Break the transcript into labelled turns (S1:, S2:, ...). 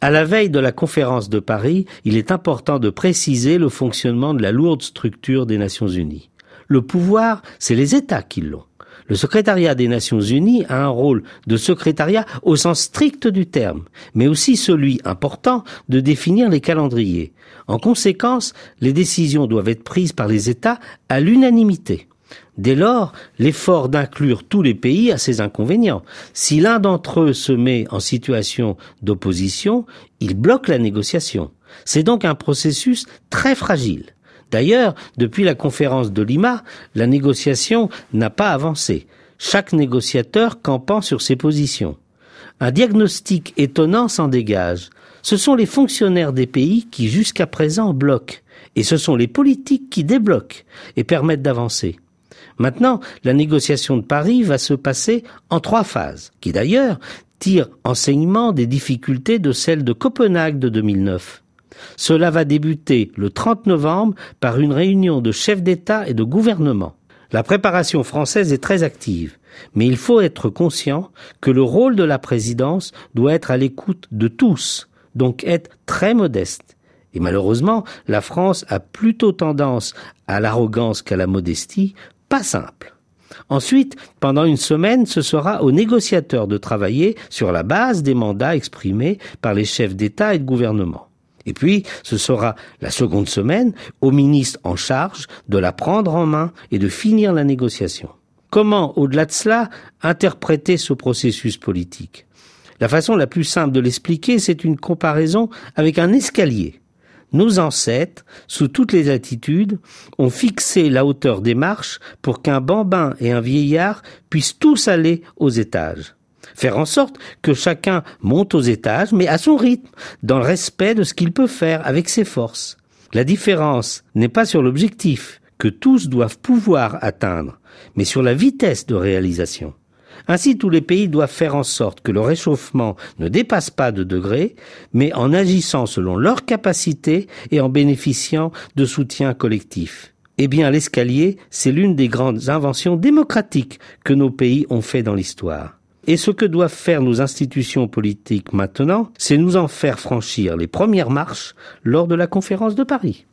S1: À la veille de la conférence de Paris, il est important de préciser le fonctionnement de la lourde structure des Nations Unies. Le pouvoir, c'est les États qui l'ont. Le secrétariat des Nations Unies a un rôle de secrétariat au sens strict du terme, mais aussi celui important de définir les calendriers. En conséquence, les décisions doivent être prises par les États à l'unanimité. Dès lors, l'effort d'inclure tous les pays a ses inconvénients. Si l'un d'entre eux se met en situation d'opposition, il bloque la négociation. C'est donc un processus très fragile. D'ailleurs, depuis la conférence de Lima, la négociation n'a pas avancé, chaque négociateur campant sur ses positions. Un diagnostic étonnant s'en dégage. Ce sont les fonctionnaires des pays qui jusqu'à présent bloquent, et ce sont les politiques qui débloquent et permettent d'avancer. Maintenant, la négociation de Paris va se passer en trois phases, qui d'ailleurs tirent enseignement des difficultés de celle de Copenhague de 2009. Cela va débuter le 30 novembre par une réunion de chefs d'État et de gouvernement. La préparation française est très active, mais il faut être conscient que le rôle de la présidence doit être à l'écoute de tous, donc être très modeste. Et malheureusement, la France a plutôt tendance à l'arrogance qu'à la modestie, pas simple. Ensuite, pendant une semaine, ce sera aux négociateurs de travailler sur la base des mandats exprimés par les chefs d'État et de gouvernement. Et puis, ce sera la seconde semaine au ministre en charge de la prendre en main et de finir la négociation. Comment, au-delà de cela, interpréter ce processus politique? La façon la plus simple de l'expliquer, c'est une comparaison avec un escalier. Nos ancêtres, sous toutes les attitudes, ont fixé la hauteur des marches pour qu'un bambin et un vieillard puissent tous aller aux étages faire en sorte que chacun monte aux étages, mais à son rythme, dans le respect de ce qu'il peut faire avec ses forces. La différence n'est pas sur l'objectif que tous doivent pouvoir atteindre, mais sur la vitesse de réalisation. Ainsi, tous les pays doivent faire en sorte que le réchauffement ne dépasse pas de degrés, mais en agissant selon leurs capacités et en bénéficiant de soutien collectif. Eh bien, l'escalier, c'est l'une des grandes inventions démocratiques que nos pays ont fait dans l'histoire. Et ce que doivent faire nos institutions politiques maintenant, c'est nous en faire franchir les premières marches lors de la conférence de Paris.